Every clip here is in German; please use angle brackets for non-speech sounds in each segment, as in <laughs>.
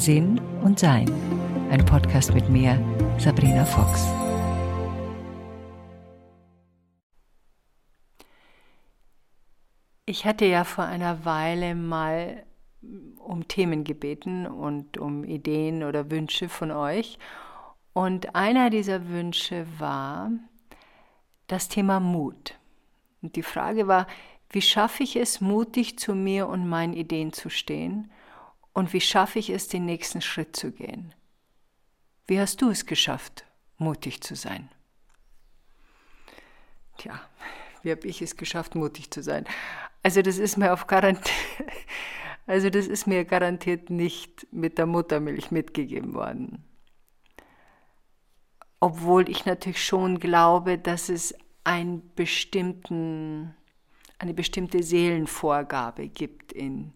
Sinn und Sein. Ein Podcast mit mir, Sabrina Fox. Ich hatte ja vor einer Weile mal um Themen gebeten und um Ideen oder Wünsche von euch. Und einer dieser Wünsche war das Thema Mut. Und die Frage war, wie schaffe ich es, mutig zu mir und meinen Ideen zu stehen? Und wie schaffe ich es, den nächsten Schritt zu gehen? Wie hast du es geschafft, mutig zu sein? Tja, wie habe ich es geschafft, mutig zu sein? Also das ist mir auf garantiert, <laughs> also das ist mir garantiert nicht mit der Muttermilch mitgegeben worden. Obwohl ich natürlich schon glaube, dass es einen bestimmten, eine bestimmte Seelenvorgabe gibt in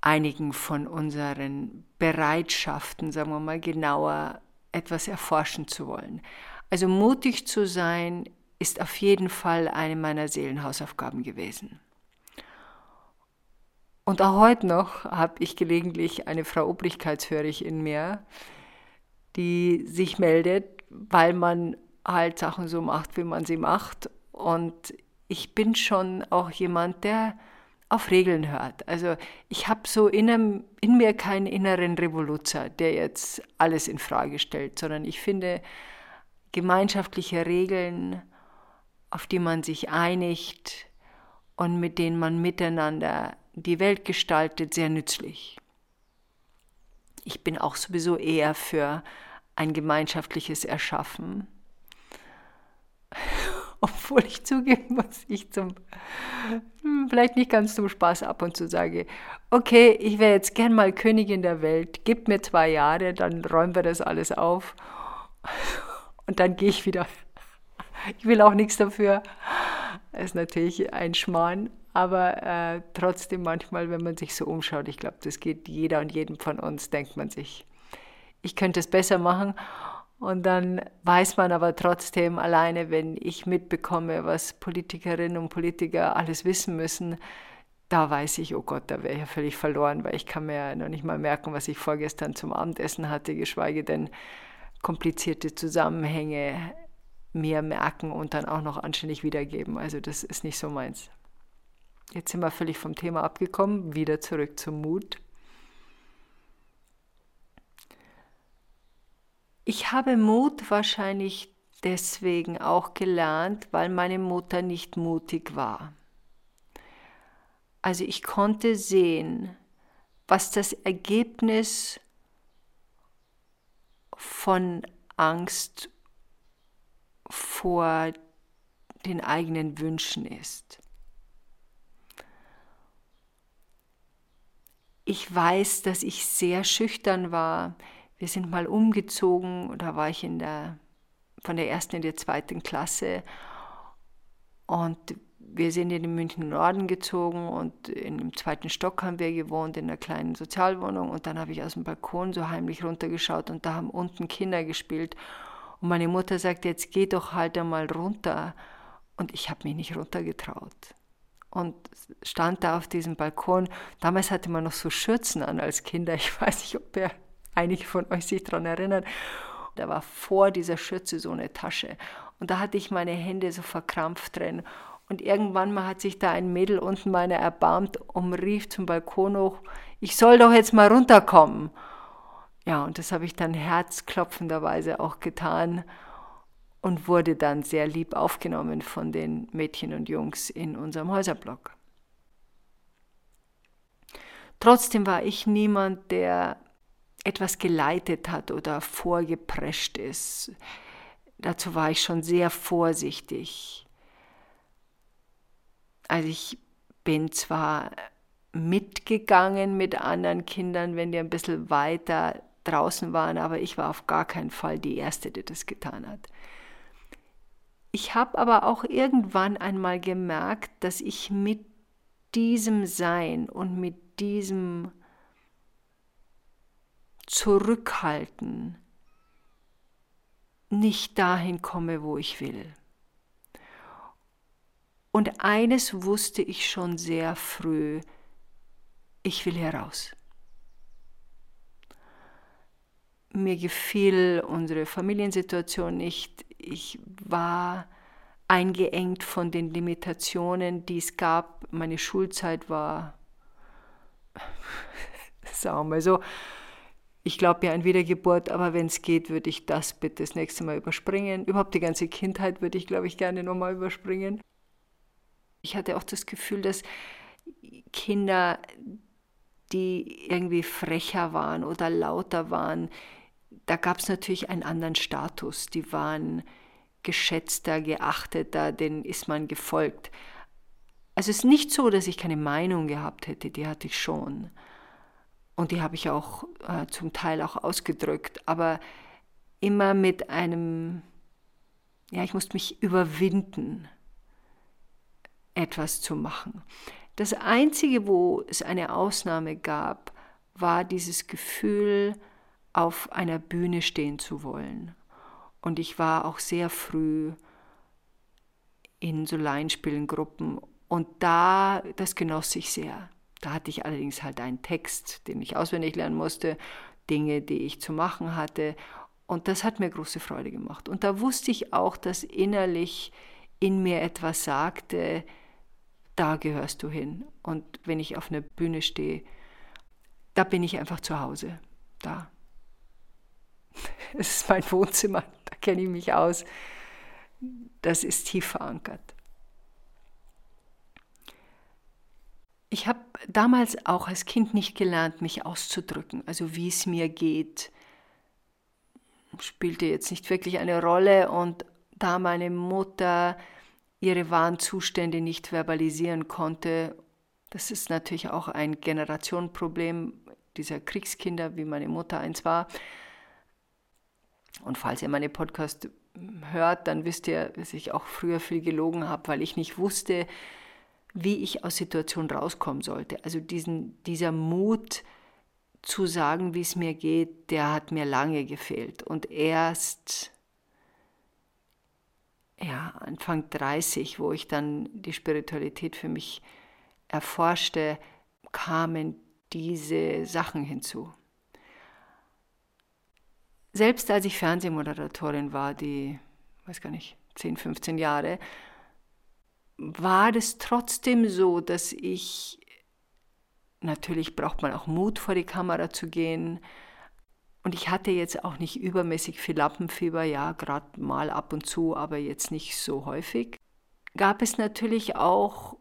einigen von unseren Bereitschaften, sagen wir mal genauer, etwas erforschen zu wollen. Also mutig zu sein ist auf jeden Fall eine meiner Seelenhausaufgaben gewesen. Und auch heute noch habe ich gelegentlich eine Frau Obrigkeitshörig in mir, die sich meldet, weil man halt Sachen so macht, wie man sie macht. Und ich bin schon auch jemand, der auf Regeln hört. Also ich habe so in, in, mir keinen inneren Revoluzer, der jetzt alles in Frage stellt, sondern ich finde gemeinschaftliche Regeln auf die man sich einigt und mit denen man miteinander die Welt gestaltet, sehr nützlich. Ich bin auch sowieso eher für ein gemeinschaftliches Erschaffen. <laughs> Obwohl ich zugeben muss, ich zum, hm, vielleicht nicht ganz zum Spaß ab und zu sage, okay, ich wäre jetzt gern mal Königin der Welt, gib mir zwei Jahre, dann räumen wir das alles auf und dann gehe ich wieder ich will auch nichts dafür. Das ist natürlich ein Schmarrn, aber äh, trotzdem manchmal, wenn man sich so umschaut, ich glaube, das geht jeder und jedem von uns, denkt man sich, ich könnte es besser machen. Und dann weiß man aber trotzdem alleine, wenn ich mitbekomme, was Politikerinnen und Politiker alles wissen müssen, da weiß ich, oh Gott, da wäre ich ja völlig verloren, weil ich kann mir ja noch nicht mal merken, was ich vorgestern zum Abendessen hatte, geschweige denn komplizierte Zusammenhänge mehr merken und dann auch noch anständig wiedergeben. Also das ist nicht so meins. Jetzt sind wir völlig vom Thema abgekommen, wieder zurück zum Mut. Ich habe Mut wahrscheinlich deswegen auch gelernt, weil meine Mutter nicht mutig war. Also ich konnte sehen, was das Ergebnis von Angst vor den eigenen Wünschen ist. Ich weiß, dass ich sehr schüchtern war. Wir sind mal umgezogen, da war ich in der, von der ersten in die zweiten Klasse und wir sind in den München Norden gezogen und im zweiten Stock haben wir gewohnt in einer kleinen Sozialwohnung und dann habe ich aus dem Balkon so heimlich runtergeschaut und da haben unten Kinder gespielt und meine Mutter sagt, jetzt geh doch halt einmal runter. Und ich habe mich nicht runtergetraut. Und stand da auf diesem Balkon. Damals hatte man noch so Schürzen an als Kinder. Ich weiß nicht, ob ihr einige von euch sich daran erinnern. Da war vor dieser Schürze so eine Tasche. Und da hatte ich meine Hände so verkrampft drin. Und irgendwann mal hat sich da ein Mädel unten meiner erbarmt und rief zum Balkon hoch, ich soll doch jetzt mal runterkommen. Ja, und das habe ich dann herzklopfenderweise auch getan und wurde dann sehr lieb aufgenommen von den Mädchen und Jungs in unserem Häuserblock. Trotzdem war ich niemand, der etwas geleitet hat oder vorgeprescht ist. Dazu war ich schon sehr vorsichtig. Also ich bin zwar mitgegangen mit anderen Kindern, wenn die ein bisschen weiter draußen waren, aber ich war auf gar keinen Fall die Erste, die das getan hat. Ich habe aber auch irgendwann einmal gemerkt, dass ich mit diesem Sein und mit diesem Zurückhalten nicht dahin komme, wo ich will. Und eines wusste ich schon sehr früh, ich will heraus. mir gefiel unsere Familiensituation nicht. Ich war eingeengt von den Limitationen, die es gab. Meine Schulzeit war, <laughs> sagen wir so, ich glaube ja an Wiedergeburt, aber wenn es geht, würde ich das bitte das nächste Mal überspringen. Überhaupt die ganze Kindheit würde ich, glaube ich, gerne nochmal überspringen. Ich hatte auch das Gefühl, dass Kinder, die irgendwie frecher waren oder lauter waren, da gab es natürlich einen anderen Status. Die waren geschätzter, geachteter, denen ist man gefolgt. Also es ist nicht so, dass ich keine Meinung gehabt hätte, die hatte ich schon. Und die habe ich auch äh, zum Teil auch ausgedrückt, aber immer mit einem, ja, ich musste mich überwinden, etwas zu machen. Das Einzige, wo es eine Ausnahme gab, war dieses Gefühl, auf einer Bühne stehen zu wollen. Und ich war auch sehr früh in so Laienspielengruppen und da, das genoss ich sehr. Da hatte ich allerdings halt einen Text, den ich auswendig lernen musste, Dinge, die ich zu machen hatte. Und das hat mir große Freude gemacht. Und da wusste ich auch, dass innerlich in mir etwas sagte, da gehörst du hin. Und wenn ich auf einer Bühne stehe, da bin ich einfach zu Hause. Da. <laughs> Es ist mein Wohnzimmer, da kenne ich mich aus. Das ist tief verankert. Ich habe damals auch als Kind nicht gelernt, mich auszudrücken, also wie es mir geht. Spielte jetzt nicht wirklich eine Rolle und da meine Mutter ihre wahren Zustände nicht verbalisieren konnte, das ist natürlich auch ein Generationenproblem dieser Kriegskinder, wie meine Mutter eins war. Und falls ihr meine Podcast hört, dann wisst ihr, dass ich auch früher viel gelogen habe, weil ich nicht wusste, wie ich aus Situationen rauskommen sollte. Also diesen, dieser Mut zu sagen, wie es mir geht, der hat mir lange gefehlt. Und erst ja, Anfang 30, wo ich dann die Spiritualität für mich erforschte, kamen diese Sachen hinzu. Selbst als ich Fernsehmoderatorin war, die, weiß gar nicht, 10, 15 Jahre, war es trotzdem so, dass ich, natürlich braucht man auch Mut vor die Kamera zu gehen, und ich hatte jetzt auch nicht übermäßig viel Lampenfieber, ja, gerade mal ab und zu, aber jetzt nicht so häufig. Gab es natürlich auch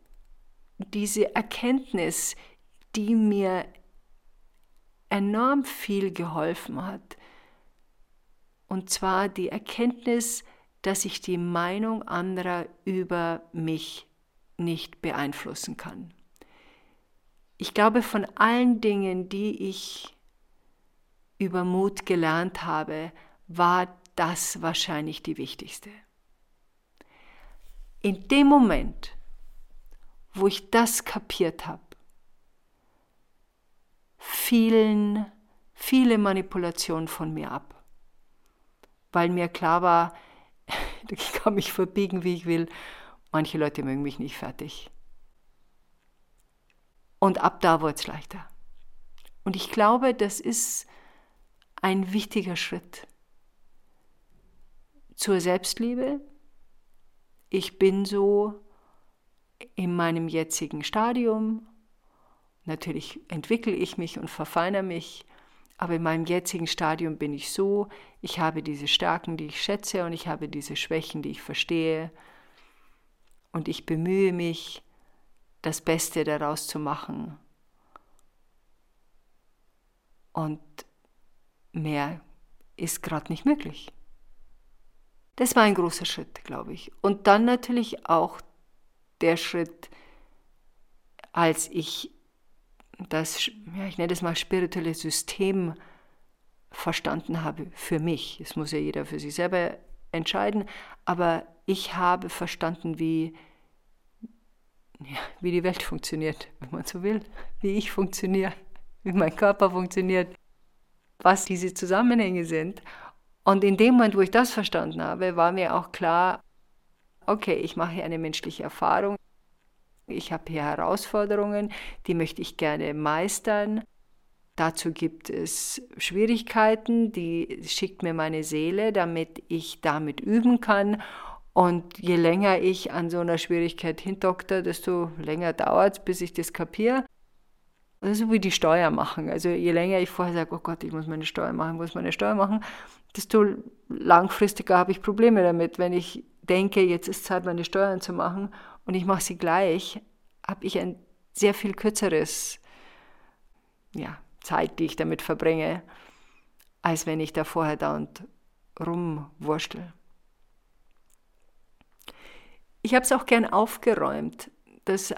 diese Erkenntnis, die mir enorm viel geholfen hat. Und zwar die Erkenntnis, dass ich die Meinung anderer über mich nicht beeinflussen kann. Ich glaube, von allen Dingen, die ich über Mut gelernt habe, war das wahrscheinlich die wichtigste. In dem Moment, wo ich das kapiert habe, fielen viele Manipulationen von mir ab, weil mir klar war, <laughs> Ich kann mich verbiegen, wie ich will. Manche Leute mögen mich nicht fertig. Und ab da wurde es leichter. Und ich glaube, das ist ein wichtiger Schritt zur Selbstliebe. Ich bin so in meinem jetzigen Stadium. Natürlich entwickle ich mich und verfeinere mich aber in meinem jetzigen Stadium bin ich so, ich habe diese Stärken, die ich schätze und ich habe diese Schwächen, die ich verstehe. Und ich bemühe mich, das Beste daraus zu machen. Und mehr ist gerade nicht möglich. Das war ein großer Schritt, glaube ich. Und dann natürlich auch der Schritt, als ich das, ja, ich nenne das mal spirituelle System verstanden habe für mich. Das muss ja jeder für sich selber entscheiden, aber ich habe verstanden, wie, ja, wie die Welt funktioniert, wenn man so will, wie ich funktioniere, wie mein Körper funktioniert, was diese Zusammenhänge sind. Und in dem Moment, wo ich das verstanden habe, war mir auch klar, okay, ich mache eine menschliche Erfahrung. Ich habe hier Herausforderungen, die möchte ich gerne meistern. Dazu gibt es Schwierigkeiten, die schickt mir meine Seele, damit ich damit üben kann. Und je länger ich an so einer Schwierigkeit hindokter, desto länger dauert es, bis ich das kapiere. Das ist so wie die Steuer machen. Also je länger ich vorher sage, oh Gott, ich muss meine Steuer machen, muss meine Steuer machen, desto langfristiger habe ich Probleme damit. Wenn ich denke, jetzt ist Zeit, meine Steuern zu machen und ich mache sie gleich, habe ich ein sehr viel kürzeres ja, Zeit, die ich damit verbringe, als wenn ich da vorher da und rumwurschtel. Ich habe es auch gern aufgeräumt. Das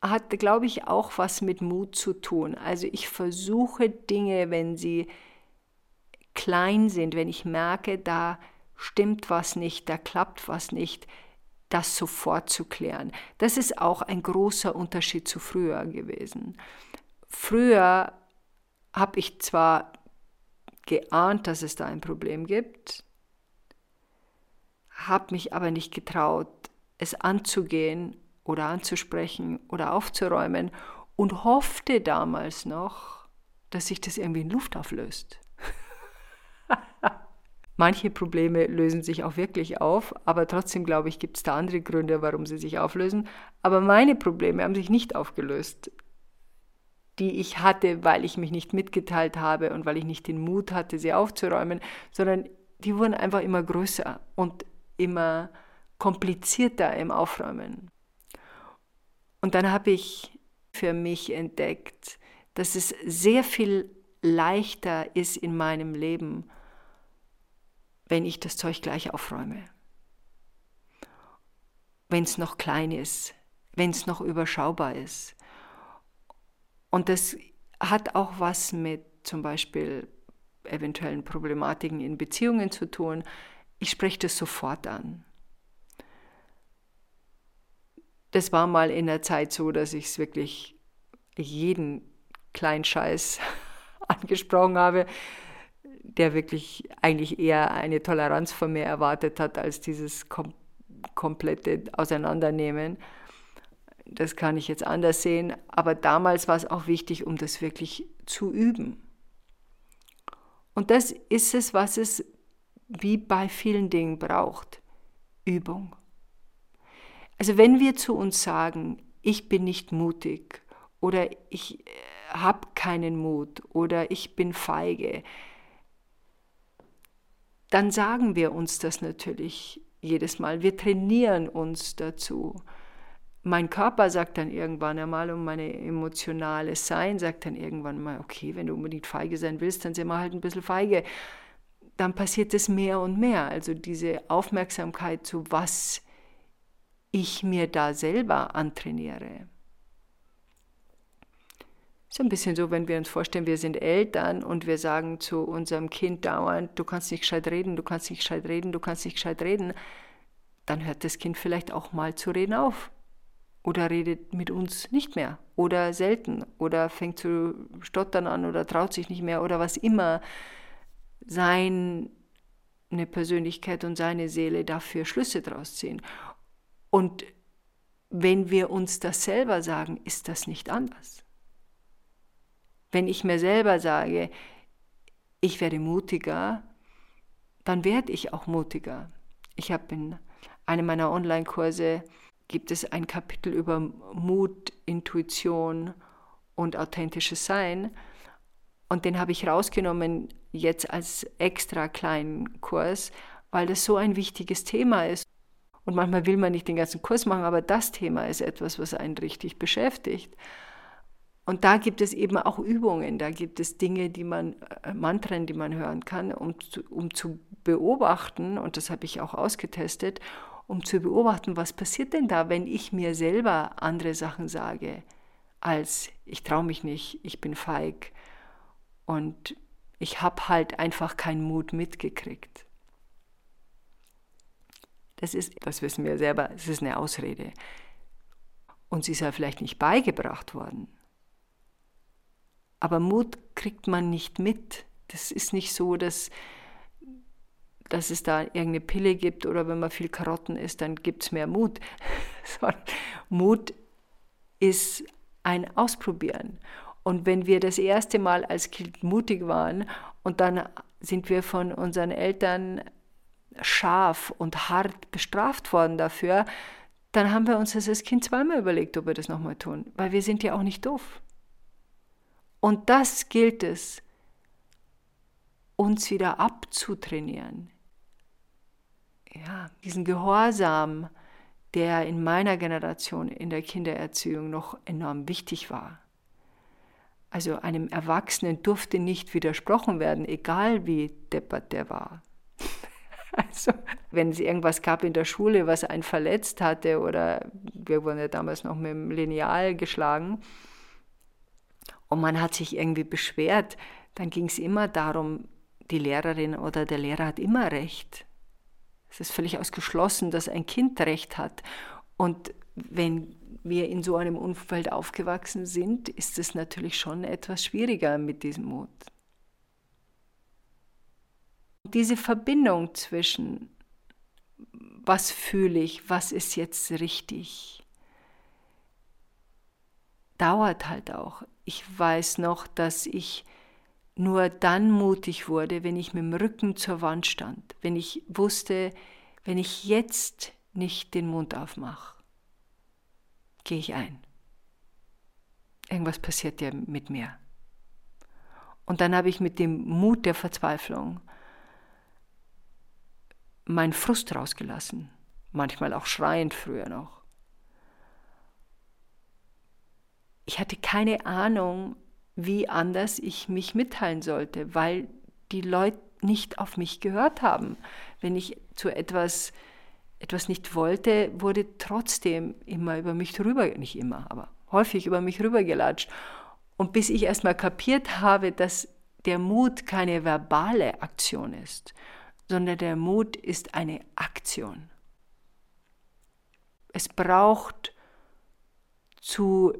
hat, glaube ich, auch was mit Mut zu tun. Also ich versuche Dinge, wenn sie klein sind, wenn ich merke, da stimmt was nicht, da klappt was nicht, das sofort zu klären. Das ist auch ein großer Unterschied zu früher gewesen. Früher habe ich zwar geahnt, dass es da ein Problem gibt, habe mich aber nicht getraut, es anzugehen oder anzusprechen oder aufzuräumen und hoffte damals noch, dass sich das irgendwie in Luft auflöst. <laughs> Manche Probleme lösen sich auch wirklich auf, aber trotzdem glaube ich, gibt es da andere Gründe, warum sie sich auflösen. Aber meine Probleme haben sich nicht aufgelöst die ich hatte, weil ich mich nicht mitgeteilt habe und weil ich nicht den Mut hatte, sie aufzuräumen, sondern die wurden einfach immer größer und immer komplizierter im Aufräumen. Und dann habe ich für mich entdeckt, dass es sehr viel leichter ist in meinem Leben, wenn ich das Zeug gleich aufräume. Wenn es noch klein ist, wenn es noch überschaubar ist. Und das hat auch was mit zum Beispiel eventuellen Problematiken in Beziehungen zu tun. Ich spreche das sofort an. Das war mal in der Zeit so, dass ich es wirklich jeden kleinen Scheiß <laughs> angesprochen habe, der wirklich eigentlich eher eine Toleranz von mir erwartet hat, als dieses kom komplette Auseinandernehmen das kann ich jetzt anders sehen, aber damals war es auch wichtig, um das wirklich zu üben. Und das ist es, was es wie bei vielen Dingen braucht. Übung. Also wenn wir zu uns sagen, ich bin nicht mutig oder ich äh, habe keinen Mut oder ich bin feige, dann sagen wir uns das natürlich jedes Mal. Wir trainieren uns dazu mein Körper sagt dann irgendwann einmal und meine emotionale Sein sagt dann irgendwann mal, okay, wenn du unbedingt feige sein willst, dann sind wir halt ein bisschen feige. Dann passiert es mehr und mehr. Also diese Aufmerksamkeit zu was ich mir da selber antrainiere. So ein bisschen so, wenn wir uns vorstellen, wir sind Eltern und wir sagen zu unserem Kind dauernd, du kannst nicht gescheit reden, du kannst nicht gescheit reden, du kannst nicht gescheit reden, dann hört das Kind vielleicht auch mal zu reden auf oder redet mit uns nicht mehr oder selten oder fängt zu stottern an oder traut sich nicht mehr oder was immer seine Persönlichkeit und seine Seele dafür Schlüsse draus ziehen. Und wenn wir uns das selber sagen, ist das nicht anders. Wenn ich mir selber sage, ich werde mutiger, dann werde ich auch mutiger. Ich habe in einem meiner Online-Kurse gibt es ein Kapitel über Mut, Intuition und authentisches Sein. Und den habe ich rausgenommen jetzt als extra kleinen Kurs, weil das so ein wichtiges Thema ist. Und manchmal will man nicht den ganzen Kurs machen, aber das Thema ist etwas, was einen richtig beschäftigt. Und da gibt es eben auch Übungen, da gibt es Dinge, die man, äh, Mantren, die man hören kann, um, um zu beobachten, und das habe ich auch ausgetestet, um zu beobachten, was passiert denn da, wenn ich mir selber andere Sachen sage, als ich traue mich nicht, ich bin feig und ich habe halt einfach keinen Mut mitgekriegt. Das ist, das wissen wir selber, es ist eine Ausrede. Und sie ist ja vielleicht nicht beigebracht worden. Aber Mut kriegt man nicht mit. Das ist nicht so, dass dass es da irgendeine Pille gibt oder wenn man viel Karotten isst, dann gibt es mehr Mut. <laughs> Mut ist ein Ausprobieren. Und wenn wir das erste Mal als Kind mutig waren und dann sind wir von unseren Eltern scharf und hart bestraft worden dafür, dann haben wir uns das als Kind zweimal überlegt, ob wir das nochmal tun, weil wir sind ja auch nicht doof. Und das gilt es, uns wieder abzutrainieren. Ja, diesen Gehorsam, der in meiner Generation in der Kindererziehung noch enorm wichtig war. Also einem Erwachsenen durfte nicht widersprochen werden, egal wie deppert der war. <laughs> Also, wenn es irgendwas gab in der Schule, was einen verletzt hatte, oder wir wurden ja damals noch mit dem Lineal geschlagen, und man hat sich irgendwie beschwert, dann ging es immer darum, die Lehrerin oder der Lehrer hat immer recht. Es ist völlig ausgeschlossen, dass ein Kind recht hat. Und wenn wir in so einem Umfeld aufgewachsen sind, ist es natürlich schon etwas schwieriger mit diesem Mut diese Verbindung zwischen, was fühle ich, was ist jetzt richtig, dauert halt auch. Ich weiß noch, dass ich nur dann mutig wurde, wenn ich mit dem Rücken zur Wand stand, wenn ich wusste, wenn ich jetzt nicht den Mund aufmache, gehe ich ein. Irgendwas passiert ja mit mir. Und dann habe ich mit dem Mut der Verzweiflung meinen Frust rausgelassen, manchmal auch schreiend früher noch. Ich hatte keine Ahnung, wie anders ich mich mitteilen sollte, weil die Leute nicht auf mich gehört haben. Wenn ich zu etwas, etwas nicht wollte, wurde trotzdem immer über mich drüber, nicht immer, aber häufig über mich rübergelatscht. Und bis ich erstmal kapiert habe, dass der Mut keine verbale Aktion ist, sondern der Mut ist eine Aktion. Es braucht zu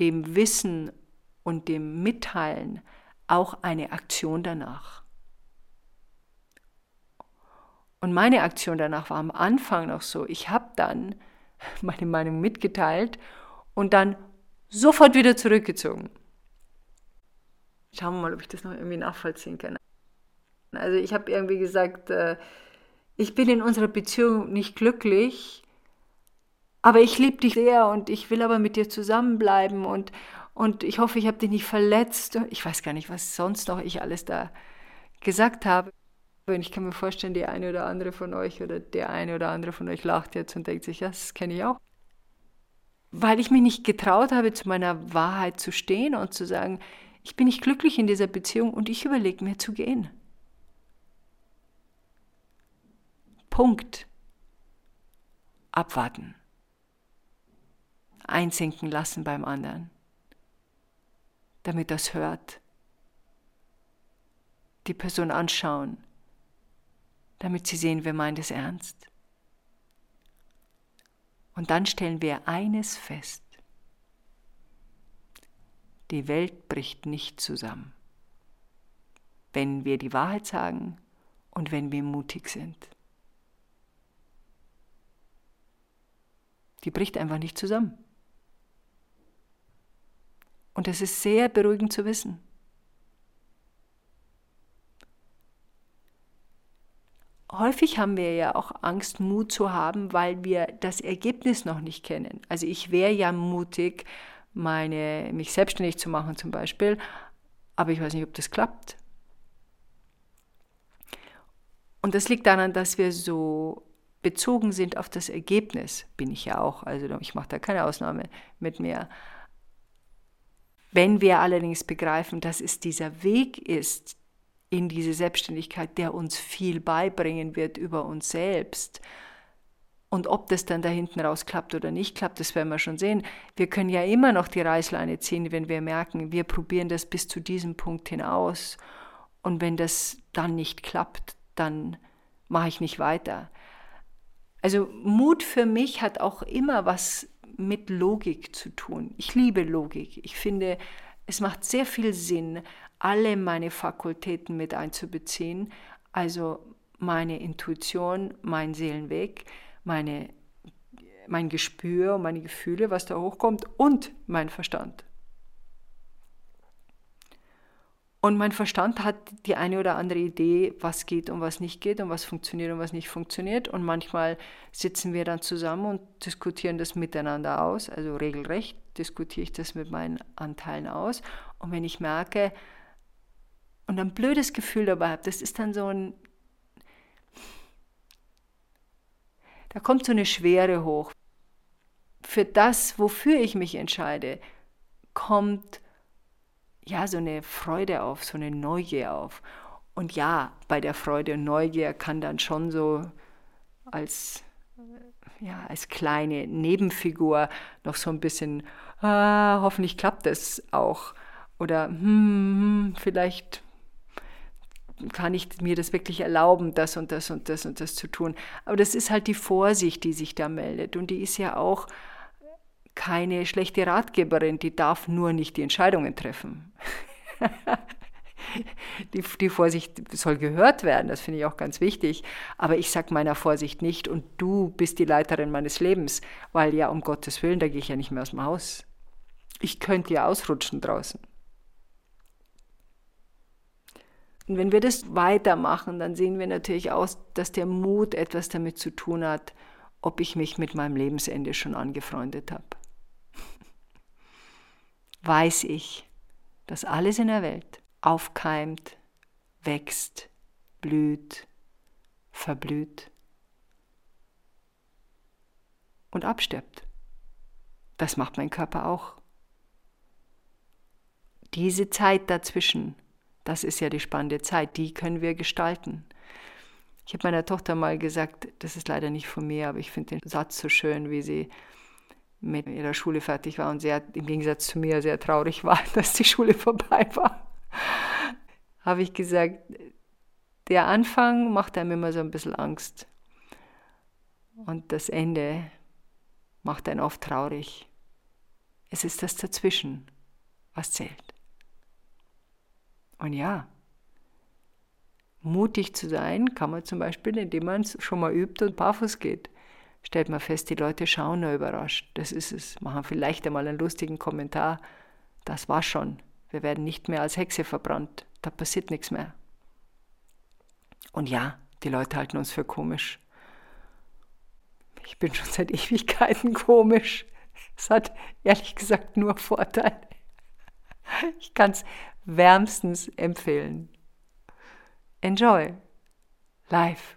dem Wissen und dem Mitteilen auch eine Aktion danach. Und meine Aktion danach war am Anfang noch so, ich habe dann <laughs> meine Meinung mitgeteilt und dann sofort wieder zurückgezogen. Schauen wir mal, ob ich das noch irgendwie nachvollziehen kann. Also ich habe irgendwie gesagt, äh, ich bin in unserer Beziehung nicht glücklich, aber ich liebe dich sehr und ich will aber mit dir zusammenbleiben und, und ich hoffe, ich habe dich nicht verletzt. Ich weiß gar nicht, was sonst noch ich alles da gesagt habe. Und ich kann mir vorstellen, die eine oder andere von euch oder der eine oder andere von euch lacht jetzt und denkt sich, ja, das kenne ich auch. Weil ich mich nicht getraut habe, zu meiner Wahrheit zu stehen und zu sagen, ich bin nicht glücklich in dieser Beziehung und ich überlege mir zu gehen. Punkt. Abwarten. Einsinken lassen beim anderen, damit das hört. Die Person anschauen, damit sie sehen, wir meinen es ernst. Und dann stellen wir eines fest. Die Welt bricht nicht zusammen, wenn wir die Wahrheit sagen und wenn wir mutig sind. Die bricht einfach nicht zusammen. Und es ist sehr beruhigend zu wissen. Häufig haben wir ja auch Angst, Mut zu haben, weil wir das Ergebnis noch nicht kennen. Also ich wäre ja mutig, meine, mich selbstständig zu machen zum Beispiel, aber ich weiß nicht, ob das klappt. Und das liegt daran, dass wir so bezogen sind auf das Ergebnis, bin ich ja auch, also ich mache da keine Ausnahme mit mir. Wenn wir allerdings begreifen, dass es dieser Weg ist in diese Selbstständigkeit, der uns viel beibringen wird über uns selbst, und ob das dann da hinten raus klappt oder nicht klappt, das werden wir schon sehen. Wir können ja immer noch die Reißleine ziehen, wenn wir merken, wir probieren das bis zu diesem Punkt hinaus. Und wenn das dann nicht klappt, dann mache ich nicht weiter. Also Mut für mich hat auch immer was mit Logik zu tun. Ich liebe Logik. Ich finde, es macht sehr viel Sinn, alle meine Fakultäten mit einzubeziehen. Also meine Intuition, mein Seelenweg, meine, mein Gespür, meine Gefühle, was da hochkommt und mein Verstand. Und mein Verstand hat die eine oder andere Idee, was geht und was nicht geht und was funktioniert und was nicht funktioniert. Und manchmal sitzen wir dann zusammen und diskutieren das miteinander aus. Also regelrecht diskutiere ich das mit meinen Anteilen aus. Und wenn ich merke und ein blödes Gefühl dabei habe, das ist dann so ein, da kommt so eine Schwere hoch. Für das, wofür ich mich entscheide, kommt ja, so eine Freude auf, so eine Neugier auf. Und ja, bei der Freude und Neugier kann dann schon so als, ja, als kleine Nebenfigur noch so ein bisschen, ah, hoffentlich klappt das auch. Oder hm, hm, vielleicht kann ich mir das wirklich erlauben, das und das und das und das zu tun. Aber das ist halt die Vorsicht, die sich da meldet. Und die ist ja auch keine schlechte Ratgeberin, die darf nur nicht die Entscheidungen treffen. <laughs> die, die, Vorsicht soll gehört werden, das finde ich auch ganz wichtig. Aber ich sage meiner Vorsicht nicht und du bist die Leiterin meines Lebens, weil ja um Gottes Willen, da gehe ich ja nicht mehr aus dem Haus. Ich könnte ja ausrutschen draußen. Und wenn wir das weitermachen, dann sehen wir natürlich aus, dass der Mut etwas damit zu tun hat, ob ich mich mit meinem Lebensende schon angefreundet habe weiß ich, dass alles in der Welt aufkeimt, wächst, blüht, verblüht und abstirbt. Das macht mein Körper auch. Diese Zeit dazwischen, das ist ja die spannende Zeit, die können wir gestalten. Ich habe meiner Tochter mal gesagt, das ist leider nicht von mir, aber ich finde den Satz so schön, wie sie mit ihrer Schule fertig war und sehr, im Gegensatz zu mir, sehr traurig war, <laughs> dass die Schule vorbei war, habe ich gesagt, der Anfang macht einem immer so ein bisschen Angst. Und das Ende macht einen oft traurig. Es ist das Dazwischen, was zählt. Und ja, mutig zu sein kann man zum Beispiel, indem man es schon mal übt und barfuß geht stellt man fest, die Leute schauen nur überrascht. Das ist es. Machen vielleicht einmal einen lustigen Kommentar. Das war schon. Wir werden nicht mehr als Hexe verbrannt. Da passiert nichts mehr. Und ja, die Leute halten uns für komisch. Ich bin schon seit Ewigkeiten komisch. Es hat ehrlich gesagt nur Vorteile. Ich kann es wärmstens empfehlen. Enjoy. Life.